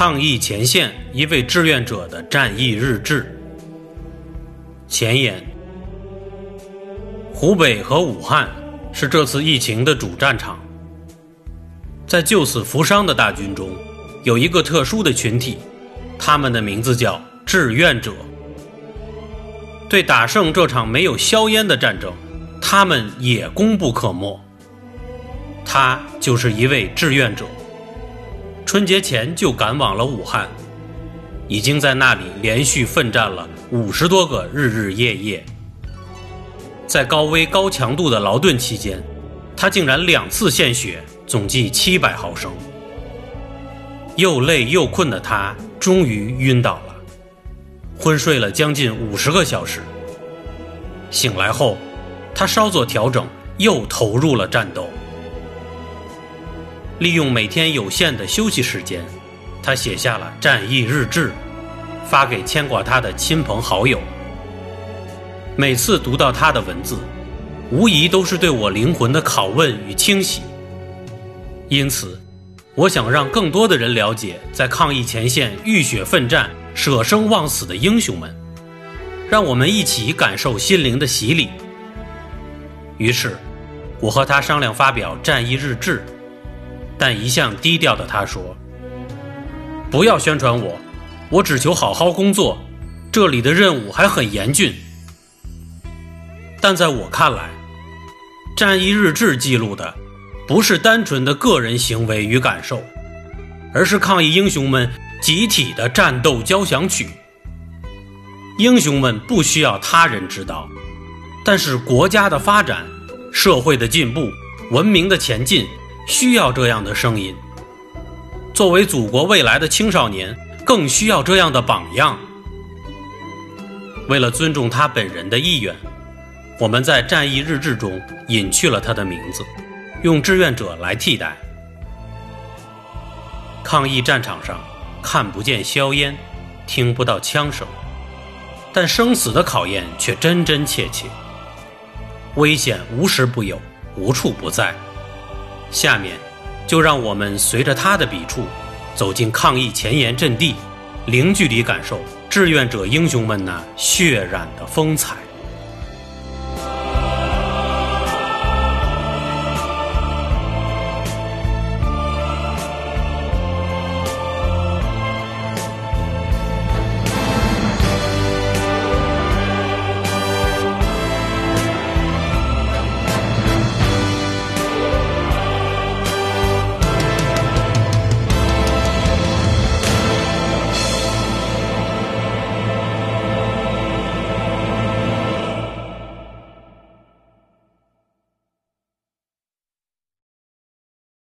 抗疫前线一位志愿者的战役日志。前言：湖北和武汉是这次疫情的主战场。在救死扶伤的大军中，有一个特殊的群体，他们的名字叫志愿者。对打胜这场没有硝烟的战争，他们也功不可没。他就是一位志愿者，春节前就赶往了武汉，已经在那里连续奋战了五十多个日日夜夜。在高危高强度的劳顿期间，他竟然两次献血。总计七百毫升，又累又困的他终于晕倒了，昏睡了将近五十个小时。醒来后，他稍作调整，又投入了战斗。利用每天有限的休息时间，他写下了战役日志，发给牵挂他的亲朋好友。每次读到他的文字，无疑都是对我灵魂的拷问与清洗。因此，我想让更多的人了解在抗疫前线浴血奋战、舍生忘死的英雄们，让我们一起感受心灵的洗礼。于是，我和他商量发表战役日志，但一向低调的他说：“不要宣传我，我只求好好工作，这里的任务还很严峻。”但在我看来，战役日志记录的。不是单纯的个人行为与感受，而是抗疫英雄们集体的战斗交响曲。英雄们不需要他人知道，但是国家的发展、社会的进步、文明的前进，需要这样的声音。作为祖国未来的青少年，更需要这样的榜样。为了尊重他本人的意愿，我们在战役日志中隐去了他的名字。用志愿者来替代。抗疫战场上，看不见硝烟，听不到枪声，但生死的考验却真真切切。危险无时不有，无处不在。下面，就让我们随着他的笔触，走进抗疫前沿阵地，零距离感受志愿者英雄们那血染的风采。